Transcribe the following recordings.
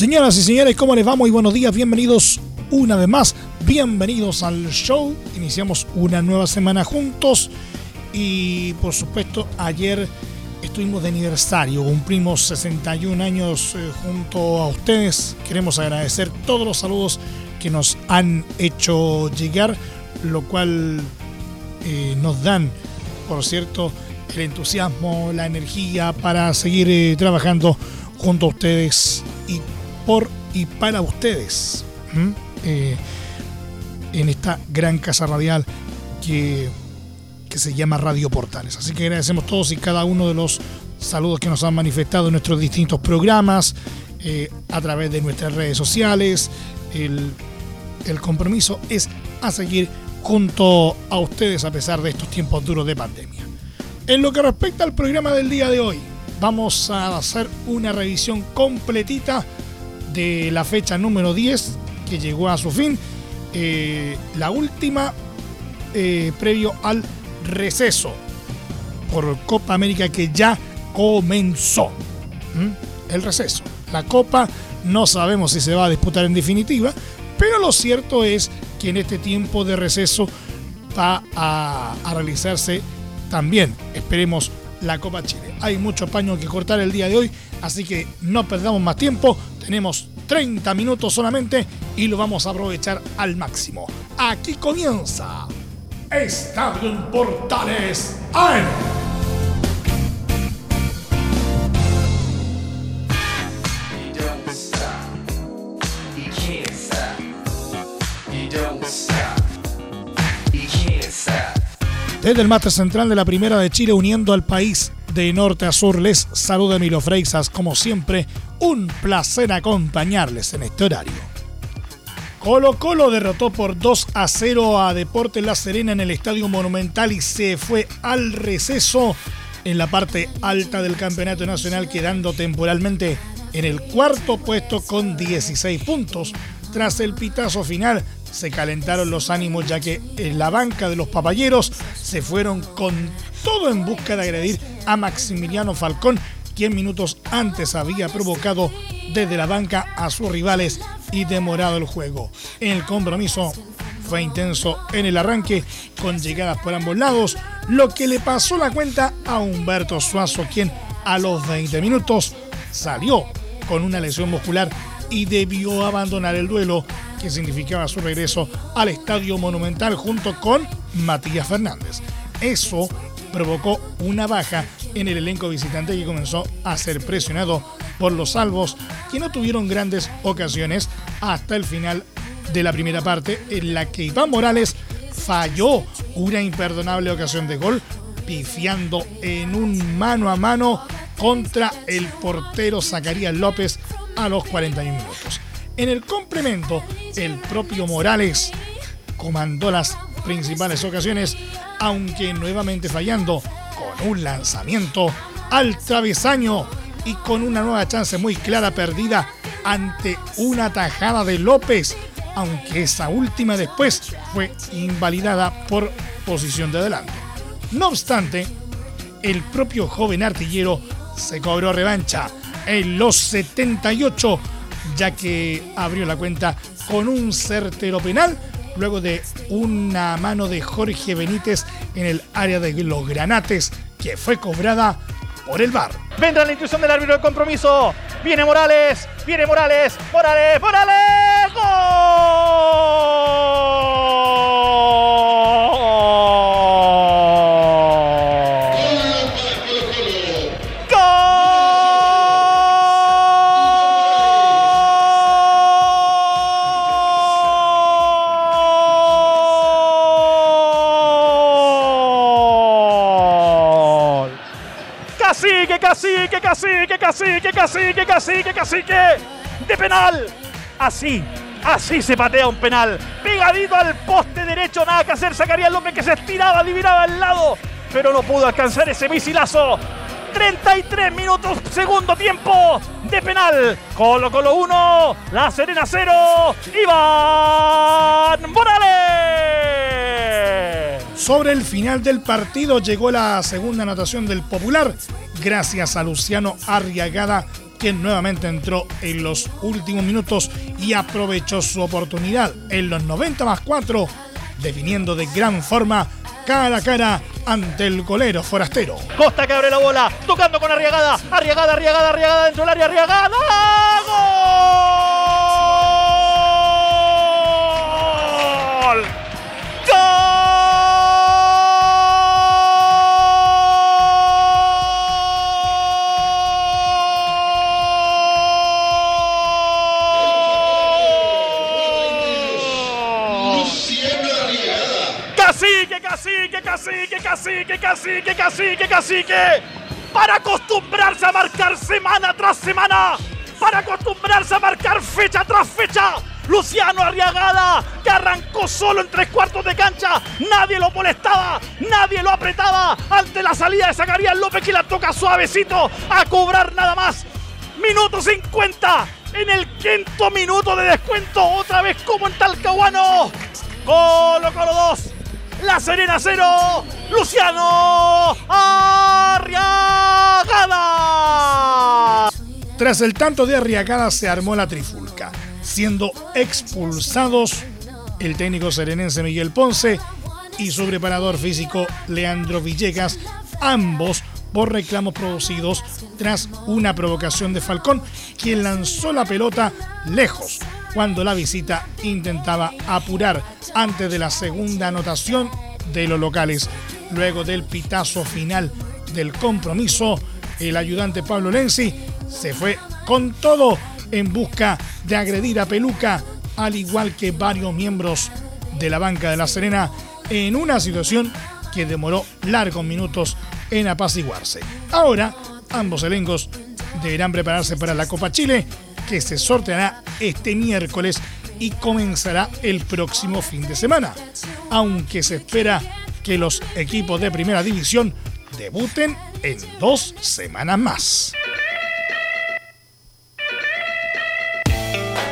Señoras y señores, ¿cómo les va? Muy buenos días, bienvenidos una vez más, bienvenidos al show. Iniciamos una nueva semana juntos y por supuesto ayer estuvimos de aniversario, cumplimos 61 años eh, junto a ustedes. Queremos agradecer todos los saludos que nos han hecho llegar, lo cual eh, nos dan, por cierto, el entusiasmo, la energía para seguir eh, trabajando junto a ustedes y y para ustedes eh, en esta gran casa radial que, que se llama Radio Portales. Así que agradecemos todos y cada uno de los saludos que nos han manifestado en nuestros distintos programas, eh, a través de nuestras redes sociales. El, el compromiso es a seguir junto a ustedes a pesar de estos tiempos duros de pandemia. En lo que respecta al programa del día de hoy, vamos a hacer una revisión completita de la fecha número 10 que llegó a su fin, eh, la última eh, previo al receso por Copa América que ya comenzó. ¿Mm? El receso. La Copa no sabemos si se va a disputar en definitiva, pero lo cierto es que en este tiempo de receso va a, a realizarse también, esperemos, la Copa Chile. Hay mucho paño que cortar el día de hoy, así que no perdamos más tiempo. Tenemos 30 minutos solamente y lo vamos a aprovechar al máximo. Aquí comienza Estadio Portales AM. Desde el máster central de la Primera de Chile, uniendo al país de norte a sur, les saluda Emilio Freixas. Como siempre, un placer acompañarles en este horario. Colo Colo derrotó por 2 a 0 a Deportes La Serena en el Estadio Monumental y se fue al receso en la parte alta del Campeonato Nacional, quedando temporalmente en el cuarto puesto con 16 puntos. Tras el pitazo final, se calentaron los ánimos ya que en la banca de los papayeros se fueron con todo en busca de agredir a Maximiliano Falcón, quien minutos antes había provocado desde la banca a sus rivales y demorado el juego. El compromiso fue intenso en el arranque, con llegadas por ambos lados, lo que le pasó la cuenta a Humberto Suazo, quien a los 20 minutos salió con una lesión muscular y debió abandonar el duelo que significaba su regreso al Estadio Monumental junto con Matías Fernández. Eso provocó una baja en el elenco visitante que comenzó a ser presionado por los salvos que no tuvieron grandes ocasiones hasta el final de la primera parte en la que Iván Morales falló una imperdonable ocasión de gol pifiando en un mano a mano contra el portero Zacarías López a los 41 minutos. En el complemento, el propio Morales comandó las principales ocasiones, aunque nuevamente fallando con un lanzamiento al travesaño y con una nueva chance muy clara perdida ante una tajada de López, aunque esa última después fue invalidada por posición de adelanto. No obstante, el propio joven artillero se cobró revancha en los 78, ya que abrió la cuenta con un certero penal luego de una mano de Jorge Benítez en el área de los granates que fue cobrada por el VAR. Vendrá la intuición del árbitro del compromiso. Viene Morales, viene Morales, Morales, Morales. ¡Gol! Cacique, Cacique, cacique, cacique, cacique, cacique. De penal. Así, así se patea un penal. Pegadito al poste derecho, nada que hacer. Sacaría López que se estiraba, adivinaba al lado. Pero no pudo alcanzar ese misilazo. 33 minutos, segundo tiempo de penal. Colo Colo 1, La Serena 0, Iván Morales. Sobre el final del partido llegó la segunda anotación del Popular, gracias a Luciano Arriagada, quien nuevamente entró en los últimos minutos y aprovechó su oportunidad en los 90 más 4, definiendo de gran forma cara a cara ante el golero forastero. Costa que abre la bola, tocando con Arriagada, Arriagada, Arriagada, Arriagada dentro del área, Arriagada. ¡Gol! Cacique, cacique, cacique, cacique, cacique. Para acostumbrarse a marcar semana tras semana. Para acostumbrarse a marcar fecha tras fecha. Luciano Arriagada, que arrancó solo en tres cuartos de cancha. Nadie lo molestaba, nadie lo apretaba. Ante la salida de Zacarías López, que la toca suavecito a cobrar nada más. Minuto 50. En el quinto minuto de descuento, otra vez como en Talcahuano. Colo Colo 2. La Serena 0. Luciano Arriagada. Tras el tanto de Arriagada se armó la trifulca, siendo expulsados el técnico serenense Miguel Ponce y su preparador físico Leandro Villegas, ambos por reclamos producidos tras una provocación de Falcón, quien lanzó la pelota lejos cuando la visita intentaba apurar antes de la segunda anotación de los locales. Luego del pitazo final del compromiso, el ayudante Pablo Lenzi se fue con todo en busca de agredir a Peluca, al igual que varios miembros de la banca de La Serena, en una situación que demoró largos minutos en apaciguarse. Ahora, ambos elencos deberán prepararse para la Copa Chile, que se sorteará este miércoles y comenzará el próximo fin de semana, aunque se espera que los equipos de primera división debuten en dos semanas más.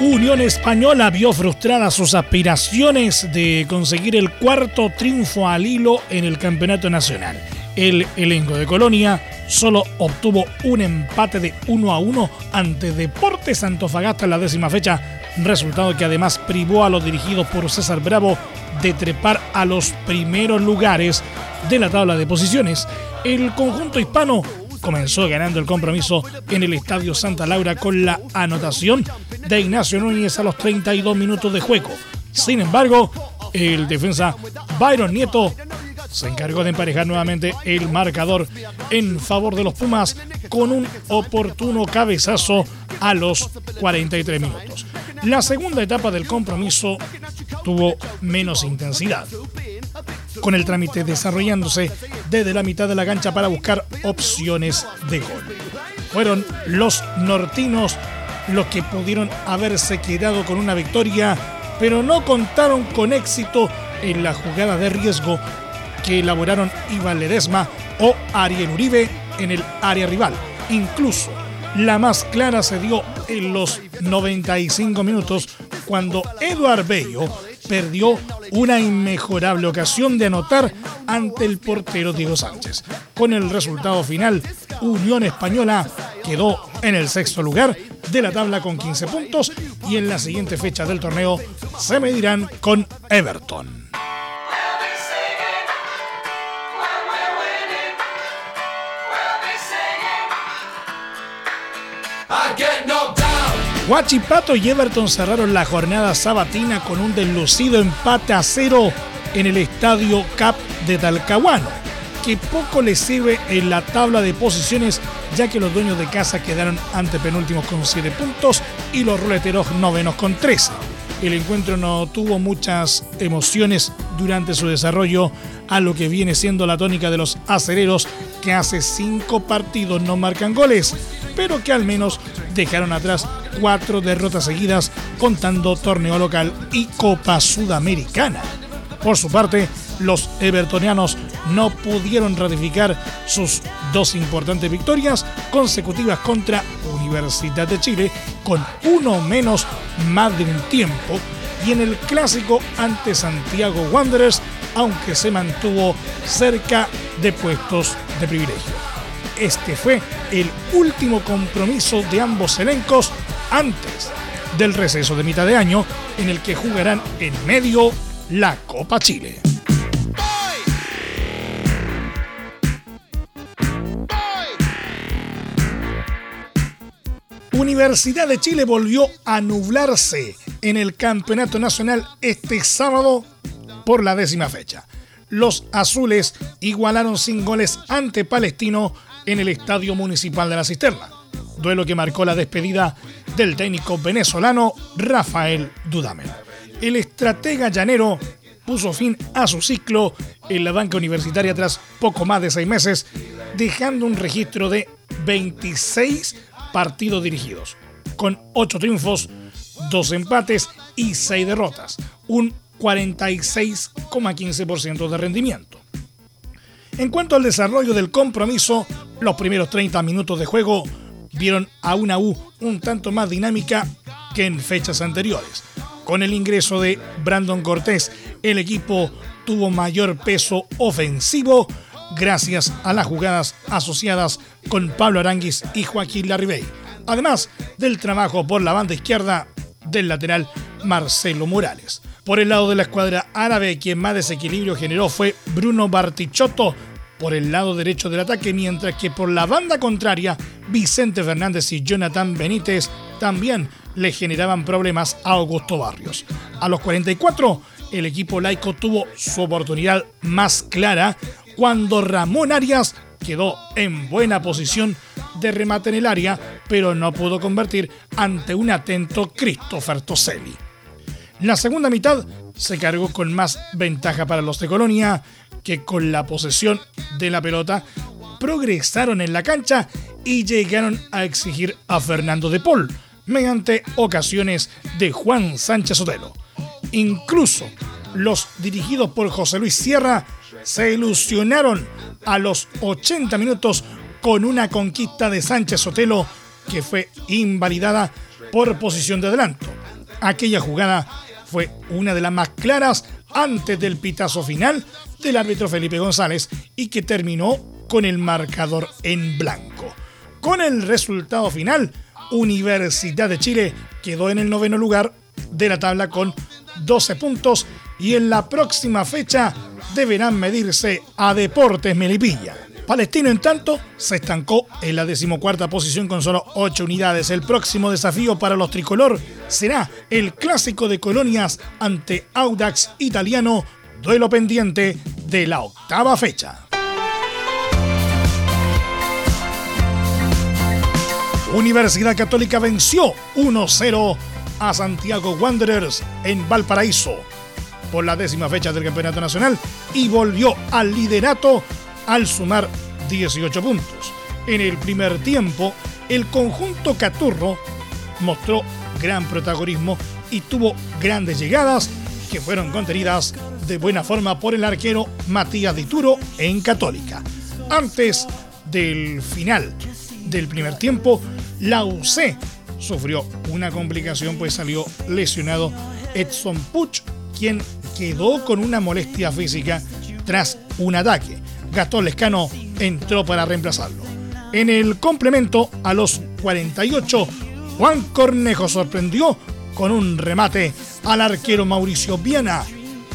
Unión Española vio frustradas sus aspiraciones de conseguir el cuarto triunfo al hilo en el Campeonato Nacional. El elenco de Colonia solo obtuvo un empate de 1 a 1 ante Deportes Antofagasta en la décima fecha, resultado que además privó a los dirigidos por César Bravo de trepar a los primeros lugares de la tabla de posiciones. El conjunto hispano comenzó ganando el compromiso en el Estadio Santa Laura con la anotación de Ignacio Núñez a los 32 minutos de juego. Sin embargo, el defensa Byron Nieto se encargó de emparejar nuevamente el marcador en favor de los Pumas con un oportuno cabezazo a los 43 minutos. La segunda etapa del compromiso tuvo menos intensidad, con el trámite desarrollándose desde la mitad de la cancha para buscar opciones de gol. Fueron los nortinos los que pudieron haberse quedado con una victoria, pero no contaron con éxito en la jugada de riesgo que elaboraron Iván Ledesma o Ariel Uribe en el área rival. Incluso la más clara se dio en los 95 minutos cuando Eduard Bello perdió una inmejorable ocasión de anotar ante el portero Diego Sánchez. Con el resultado final, Unión Española quedó en el sexto lugar de la tabla con 15 puntos y en la siguiente fecha del torneo se medirán con Everton. Huachipato y Everton cerraron la jornada sabatina con un deslucido empate a cero en el estadio Cap de Talcahuano, que poco les sirve en la tabla de posiciones ya que los dueños de casa quedaron ante penúltimos con 7 puntos y los ruleteros novenos con 13. El encuentro no tuvo muchas emociones durante su desarrollo, a lo que viene siendo la tónica de los acereros que hace cinco partidos no marcan goles, pero que al menos dejaron atrás cuatro derrotas seguidas contando torneo local y Copa Sudamericana. Por su parte, los evertonianos no pudieron ratificar sus dos importantes victorias consecutivas contra Universidad de Chile con uno menos más de un tiempo y en el clásico ante Santiago Wanderers, aunque se mantuvo cerca de puestos de privilegio. Este fue el último compromiso de ambos elencos antes del receso de mitad de año en el que jugarán en medio la Copa Chile. Universidad de Chile volvió a nublarse en el Campeonato Nacional este sábado por la décima fecha. Los azules igualaron sin goles ante Palestino en el Estadio Municipal de la Cisterna, duelo que marcó la despedida del técnico venezolano Rafael Dudamel. El estratega llanero puso fin a su ciclo en la banca universitaria tras poco más de seis meses, dejando un registro de 26 partidos dirigidos, con 8 triunfos, 2 empates y 6 derrotas, un 46,15% de rendimiento. En cuanto al desarrollo del compromiso, los primeros 30 minutos de juego vieron a una U un tanto más dinámica que en fechas anteriores. Con el ingreso de Brandon Cortés, el equipo tuvo mayor peso ofensivo gracias a las jugadas asociadas con Pablo Aranguis y Joaquín Larribey, además del trabajo por la banda izquierda del lateral Marcelo Morales. Por el lado de la escuadra árabe, quien más desequilibrio generó fue Bruno Bartichotto por el lado derecho del ataque, mientras que por la banda contraria, Vicente Fernández y Jonathan Benítez también le generaban problemas a Augusto Barrios. A los 44, el equipo laico tuvo su oportunidad más clara cuando Ramón Arias quedó en buena posición de remate en el área, pero no pudo convertir ante un atento Christopher Toselli. La segunda mitad se cargó con más ventaja para los de Colonia, que con la posesión de la pelota progresaron en la cancha y llegaron a exigir a Fernando de Paul mediante ocasiones de Juan Sánchez Sotelo. Incluso los dirigidos por José Luis Sierra se ilusionaron a los 80 minutos con una conquista de Sánchez Sotelo que fue invalidada por posición de adelanto. Aquella jugada fue una de las más claras antes del pitazo final del árbitro Felipe González y que terminó con el marcador en blanco. Con el resultado final, Universidad de Chile quedó en el noveno lugar de la tabla con 12 puntos y en la próxima fecha deberán medirse a Deportes Melipilla. Palestino, en tanto, se estancó en la decimocuarta posición con solo 8 unidades. El próximo desafío para los tricolor será el clásico de colonias ante Audax Italiano, duelo pendiente de la octava fecha. Universidad Católica venció 1-0 a Santiago Wanderers en Valparaíso por la décima fecha del Campeonato Nacional y volvió al liderato al sumar 18 puntos. En el primer tiempo, el conjunto Caturro mostró gran protagonismo y tuvo grandes llegadas que fueron contenidas de buena forma por el arquero Matías Dituro en Católica. Antes del final del primer tiempo, la UC sufrió una complicación pues salió lesionado Edson Puch, quien quedó con una molestia física tras un ataque. Gastón Lescano entró para reemplazarlo. En el complemento, a los 48, Juan Cornejo sorprendió con un remate al arquero Mauricio Viana,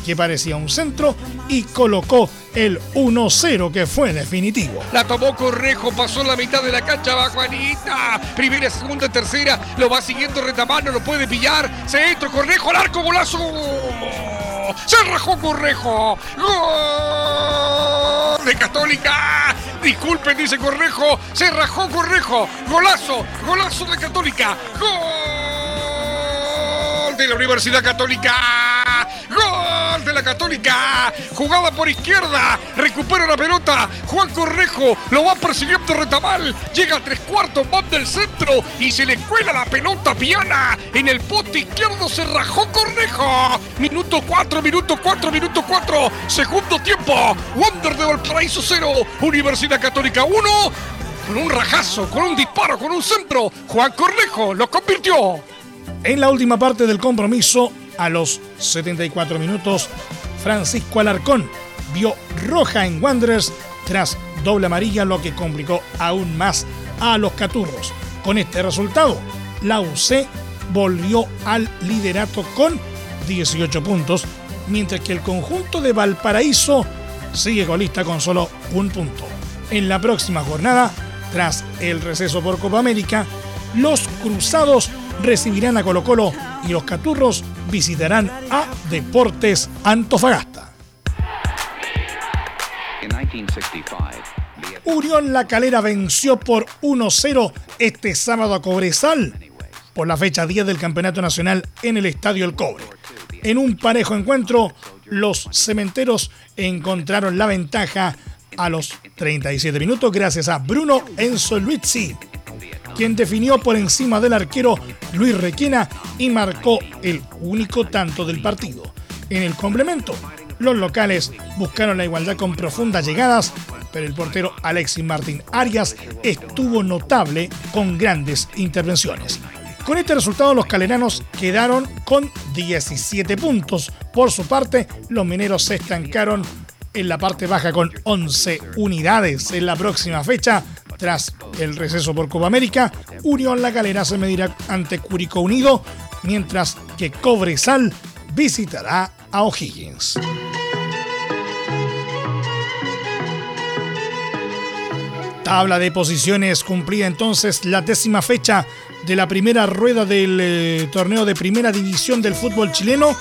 que parecía un centro, y colocó el 1-0 que fue definitivo. La tomó Correjo, pasó la mitad de la cancha, va Juanita. Primera, segunda, tercera, lo va siguiendo Retamano, lo puede pillar. Se entra Correjo, al arco, golazo. Se rajó Correjo. Gol de Católica. Disculpen, dice Correjo. Se rajó Correjo. Golazo, golazo de Católica. Gol de la Universidad Católica. Gol de la Católica. Jugada por izquierda. Recupera la pelota. Juan Cornejo lo va persiguiendo Retamal. Llega a tres cuartos, va del centro y se le cuela la pelota a Viana. En el poste izquierdo se rajó Cornejo. Minuto 4, minuto 4, minuto 4. Segundo tiempo. Wonder de Valparaíso 0. Universidad Católica 1. Con un rajazo, con un disparo, con un centro. Juan Cornejo lo convirtió. En la última parte del compromiso, a los 74 minutos, Francisco Alarcón vio roja en Wanderers tras doble amarilla, lo que complicó aún más a los caturros. Con este resultado, la UC volvió al liderato con 18 puntos, mientras que el conjunto de Valparaíso sigue colista con solo un punto. En la próxima jornada, tras el receso por Copa América, los cruzados recibirán a Colo Colo y los caturros visitarán a Deportes Antofagasta. In 1965, the Unión La Calera venció por 1-0 este sábado a Cobresal por la fecha 10 del Campeonato Nacional en el Estadio El Cobre. En un parejo encuentro, los cementeros encontraron la ventaja a los 37 minutos gracias a Bruno Enzo Luizzi, quien definió por encima del arquero Luis Requena y marcó el único tanto del partido. En el complemento, los locales buscaron la igualdad con profundas llegadas, pero el portero Alexis Martín Arias estuvo notable con grandes intervenciones. Con este resultado los caleranos quedaron con 17 puntos. Por su parte, los mineros se estancaron en la parte baja con 11 unidades. En la próxima fecha, tras el receso por Copa América, Unión La Calera se medirá ante Curicó Unido, mientras que Cobresal visitará a O'Higgins. Tabla de posiciones cumplida entonces la décima fecha de la primera rueda del eh, torneo de primera división del fútbol chileno.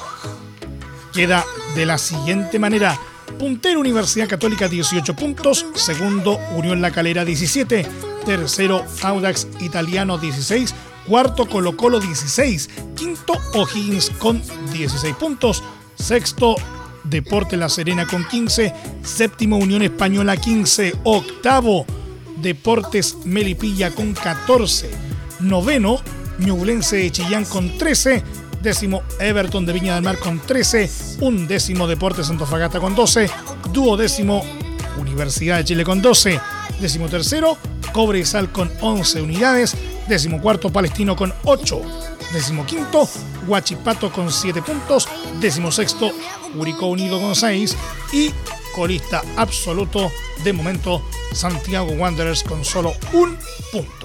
Queda de la siguiente manera. Puntero Universidad Católica 18 puntos, segundo Unión La Calera 17, tercero Audax Italiano 16, cuarto Colo Colo 16, quinto O'Higgins con 16 puntos, sexto Deporte La Serena con 15, séptimo Unión Española 15, octavo Deportes Melipilla con 14, noveno Ñublense de Chillán con 13, décimo Everton de Viña del Mar con 13, un décimo Deportes Antofagasta con 12, duodécimo Universidad de Chile con 12, décimo tercero Cobre y Sal con 11 unidades, décimo cuarto Palestino con 8, décimo quinto Huachipato con 7 puntos, décimo sexto Curicó Unido con 6 y colista absoluto de momento Santiago Wanderers con solo un punto.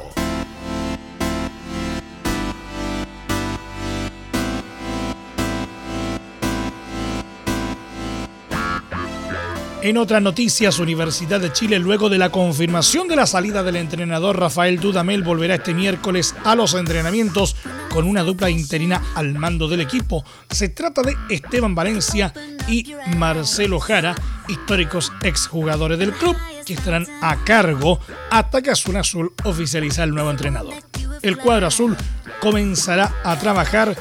En otras noticias, Universidad de Chile, luego de la confirmación de la salida del entrenador Rafael Dudamel, volverá este miércoles a los entrenamientos con una dupla interina al mando del equipo. Se trata de Esteban Valencia y Marcelo Jara, históricos exjugadores del club, que estarán a cargo hasta que Azul Azul oficializa el nuevo entrenador. El cuadro azul comenzará a trabajar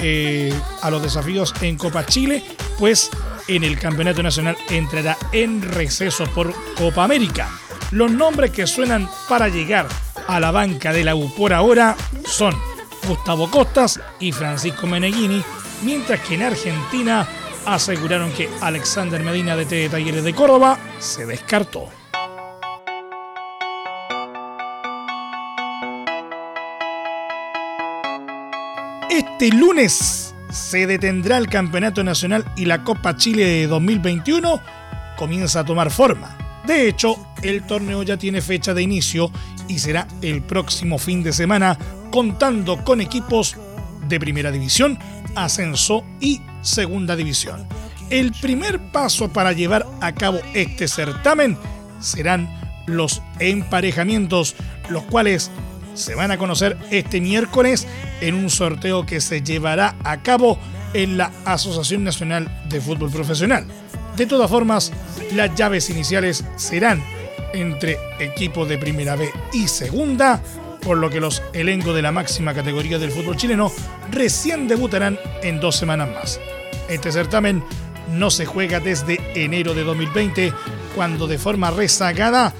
eh, a los desafíos en Copa Chile, pues en el Campeonato Nacional entrará en receso por Copa América. Los nombres que suenan para llegar a la banca de la U por ahora son Gustavo Costas y Francisco Meneghini, mientras que en Argentina aseguraron que Alexander Medina de T de Talleres de Córdoba se descartó. Este lunes se detendrá el Campeonato Nacional y la Copa Chile de 2021 comienza a tomar forma. De hecho, el torneo ya tiene fecha de inicio y será el próximo fin de semana contando con equipos de primera división, ascenso y segunda división. El primer paso para llevar a cabo este certamen serán los emparejamientos, los cuales se van a conocer este miércoles en un sorteo que se llevará a cabo en la Asociación Nacional de Fútbol Profesional. De todas formas, las llaves iniciales serán entre equipos de primera B y segunda, por lo que los elencos de la máxima categoría del fútbol chileno recién debutarán en dos semanas más. Este certamen no se juega desde enero de 2020, cuando de forma rezagada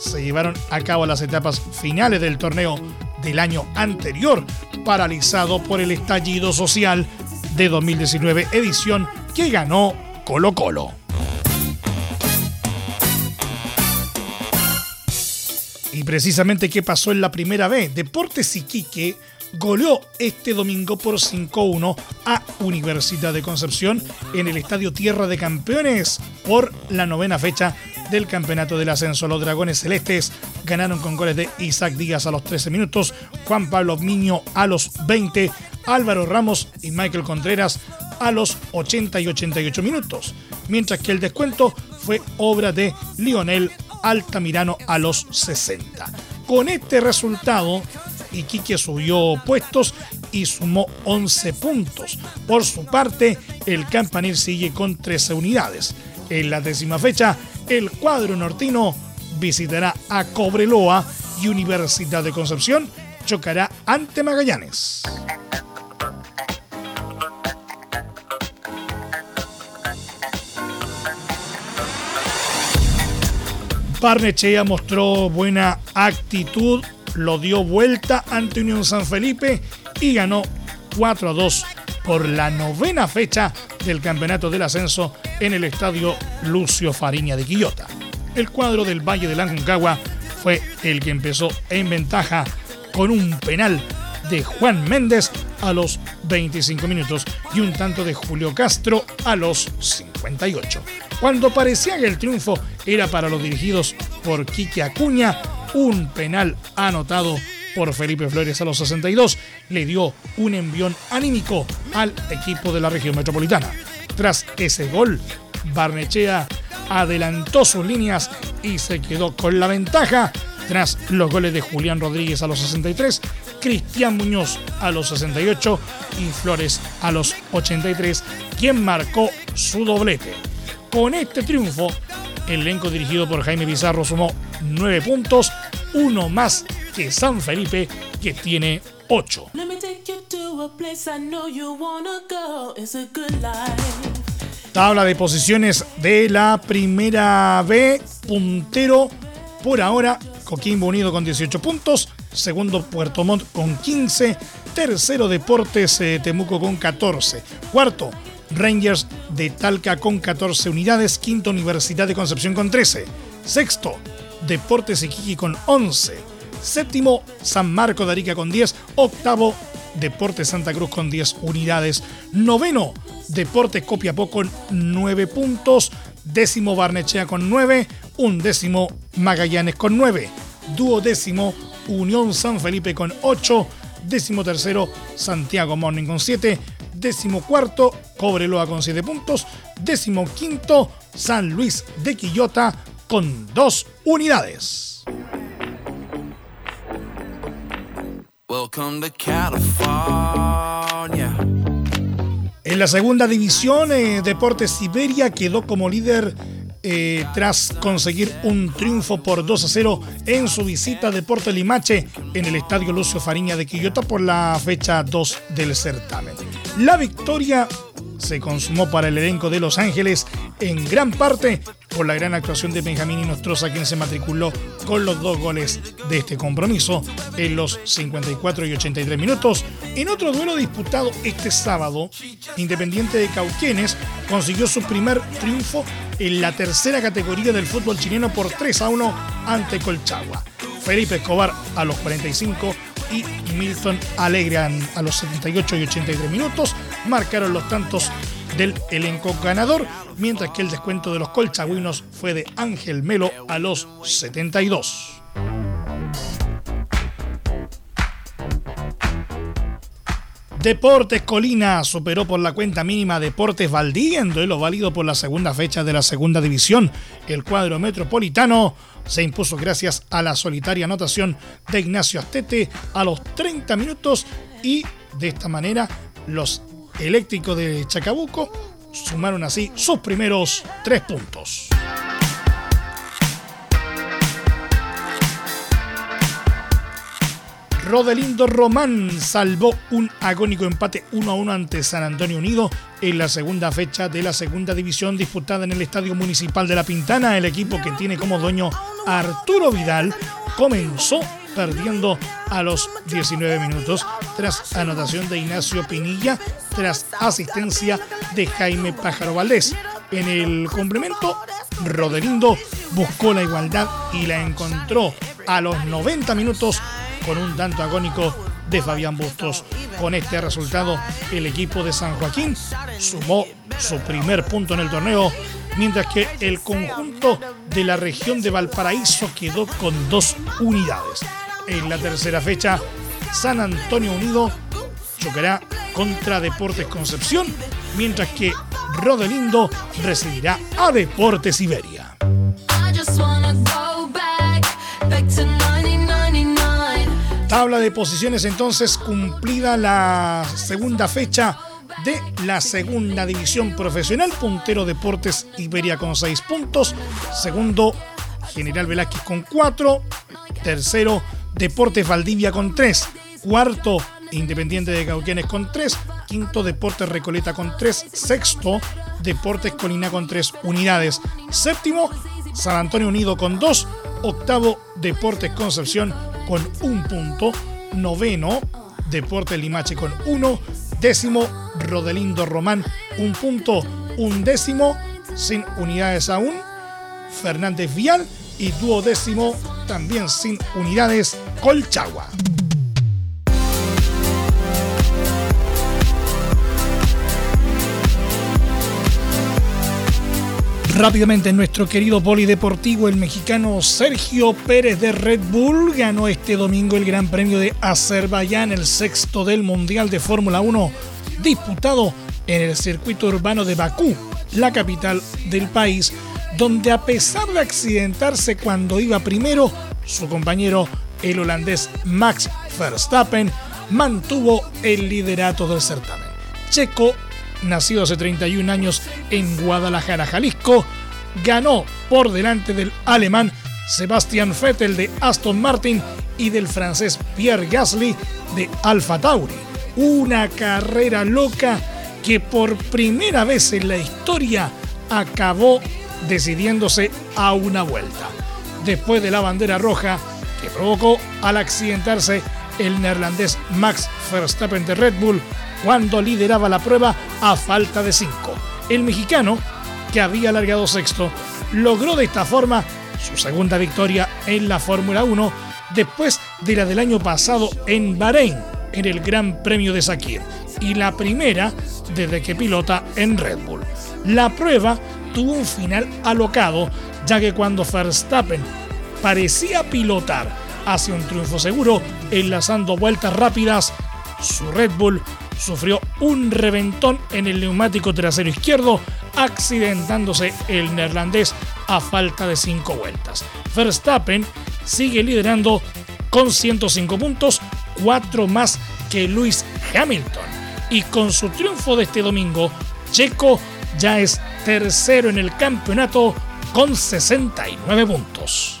se llevaron a cabo las etapas finales del torneo del año anterior, paralizado por el estallido social de 2019, edición que ganó Colo Colo. Y precisamente qué pasó en la primera vez. Deportes Iquique goleó este domingo por 5-1 a Universidad de Concepción en el Estadio Tierra de Campeones por la novena fecha del Campeonato del Ascenso. Los Dragones Celestes ganaron con goles de Isaac Díaz a los 13 minutos, Juan Pablo Miño a los 20, Álvaro Ramos y Michael Contreras a los 80 y 88 minutos, mientras que el descuento fue obra de Lionel Altamirano a los 60. Con este resultado, Iquique subió puestos y sumó 11 puntos. Por su parte, el Campanil sigue con 13 unidades. En la décima fecha, el cuadro nortino visitará a Cobreloa y Universidad de Concepción chocará ante Magallanes. Barnechea mostró buena actitud, lo dio vuelta ante Unión San Felipe y ganó 4 a 2 por la novena fecha del Campeonato del Ascenso en el Estadio Lucio Fariña de Quillota. El cuadro del Valle del Aconcagua fue el que empezó en ventaja con un penal de Juan Méndez a los 25 minutos y un tanto de Julio Castro a los 58. Cuando parecía que el triunfo era para los dirigidos por Quique Acuña, un penal anotado por Felipe Flores a los 62 le dio un envión anímico al equipo de la región metropolitana. Tras ese gol, Barnechea adelantó sus líneas y se quedó con la ventaja tras los goles de Julián Rodríguez a los 63, Cristian Muñoz a los 68 y Flores a los 83, quien marcó su doblete. Con este triunfo, el elenco dirigido por Jaime Pizarro sumó 9 puntos, uno más que San Felipe, que tiene 8. Let me take you to a place I know you wanna go. It's a good life. Tabla de posiciones de la primera B, puntero por ahora, Coquimbo Unido con 18 puntos, segundo Puerto Montt con 15, tercero Deportes eh, Temuco con 14, cuarto Rangers de Talca con 14 unidades, quinto Universidad de Concepción con 13, sexto Deportes Iquique con 11, séptimo San Marco de Arica con 10, octavo Deportes Santa Cruz con 10 unidades, noveno Deportes Copiapó con 9 puntos, décimo Barnechea con 9, undécimo Magallanes con 9, duodécimo Unión San Felipe con 8, décimo tercero Santiago Morning con 7, décimo cuarto Cobreloa con 7 puntos, décimo quinto San Luis de Quillota con 2 unidades. En la segunda división, eh, Deportes Siberia quedó como líder eh, tras conseguir un triunfo por 2 a 0 en su visita a Deportes Limache en el Estadio Lucio Fariña de Quillota por la fecha 2 del certamen. La victoria se consumó para el elenco de Los Ángeles en gran parte por la gran actuación de Benjamín Inostroza, quien se matriculó con los dos goles de este compromiso en los 54 y 83 minutos. En otro duelo disputado este sábado, Independiente de Cauquenes consiguió su primer triunfo en la tercera categoría del fútbol chileno por 3 a 1 ante Colchagua. Felipe Escobar a los 45 y Milton Alegre a los 78 y 83 minutos marcaron los tantos del elenco ganador, mientras que el descuento de los colchagüinos fue de Ángel Melo a los 72. Deportes Colina superó por la cuenta mínima Deportes Valdía en duelo válido por la segunda fecha de la segunda división. El cuadro metropolitano se impuso gracias a la solitaria anotación de Ignacio Astete a los 30 minutos y de esta manera los eléctricos de Chacabuco sumaron así sus primeros tres puntos. Rodelindo Román salvó un agónico empate 1 a 1 ante San Antonio Unido en la segunda fecha de la segunda división disputada en el Estadio Municipal de La Pintana. El equipo que tiene como dueño Arturo Vidal comenzó perdiendo a los 19 minutos tras anotación de Ignacio Pinilla tras asistencia de Jaime Pájaro Valdés. En el complemento, Rodelindo buscó la igualdad y la encontró a los 90 minutos con un tanto agónico de Fabián Bustos. Con este resultado, el equipo de San Joaquín sumó su primer punto en el torneo, mientras que el conjunto de la región de Valparaíso quedó con dos unidades. En la tercera fecha, San Antonio Unido chocará contra Deportes Concepción, mientras que Rodelindo recibirá a Deportes Iberia. I just wanna go back, back to 1999. Tabla de posiciones entonces cumplida la segunda fecha de la segunda división profesional. Puntero Deportes Iberia con 6 puntos. Segundo General Velázquez con 4. Tercero Deportes Valdivia con 3. Cuarto Independiente de Cauquenes con 3. Quinto Deportes Recoleta con 3. Sexto Deportes Colina con 3 unidades. Séptimo San Antonio Unido con 2. Octavo Deportes Concepción con un punto. Noveno Deportes Limache con 1. Décimo Rodelindo Román un punto. Un décimo sin unidades aún. Fernández Vial y duodécimo también sin unidades Colchagua. Rápidamente, nuestro querido polideportivo, el mexicano Sergio Pérez de Red Bull ganó este domingo el Gran Premio de Azerbaiyán, el sexto del Mundial de Fórmula 1, disputado en el circuito urbano de Bakú, la capital del país, donde a pesar de accidentarse cuando iba primero, su compañero, el holandés Max Verstappen, mantuvo el liderato del certamen. Checo nacido hace 31 años en Guadalajara, Jalisco, ganó por delante del alemán Sebastian Vettel de Aston Martin y del francés Pierre Gasly de Alfa Tauri. Una carrera loca que por primera vez en la historia acabó decidiéndose a una vuelta. Después de la bandera roja que provocó al accidentarse el neerlandés Max Verstappen de Red Bull cuando lideraba la prueba a falta de 5. El mexicano, que había alargado sexto, logró de esta forma su segunda victoria en la Fórmula 1 después de la del año pasado en Bahrein, en el Gran Premio de Sakir, y la primera desde que pilota en Red Bull. La prueba tuvo un final alocado, ya que cuando Verstappen parecía pilotar hacia un triunfo seguro, enlazando vueltas rápidas, su Red Bull sufrió un reventón en el neumático trasero izquierdo, accidentándose el neerlandés a falta de 5 vueltas. Verstappen sigue liderando con 105 puntos, 4 más que Lewis Hamilton. Y con su triunfo de este domingo, Checo ya es tercero en el campeonato con 69 puntos.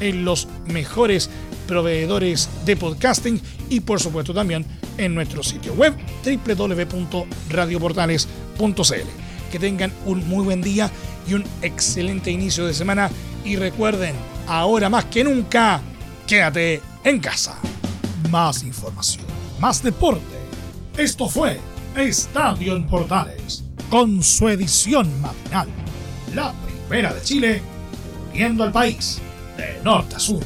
en los mejores proveedores de podcasting y por supuesto también en nuestro sitio web www.radioportales.cl. Que tengan un muy buen día y un excelente inicio de semana Y recuerden, ahora más que nunca, quédate en casa. Más información, más deporte. Esto fue Estadio en Portales, con su edición matinal. La primera de Chile, viendo al país de norte a sur.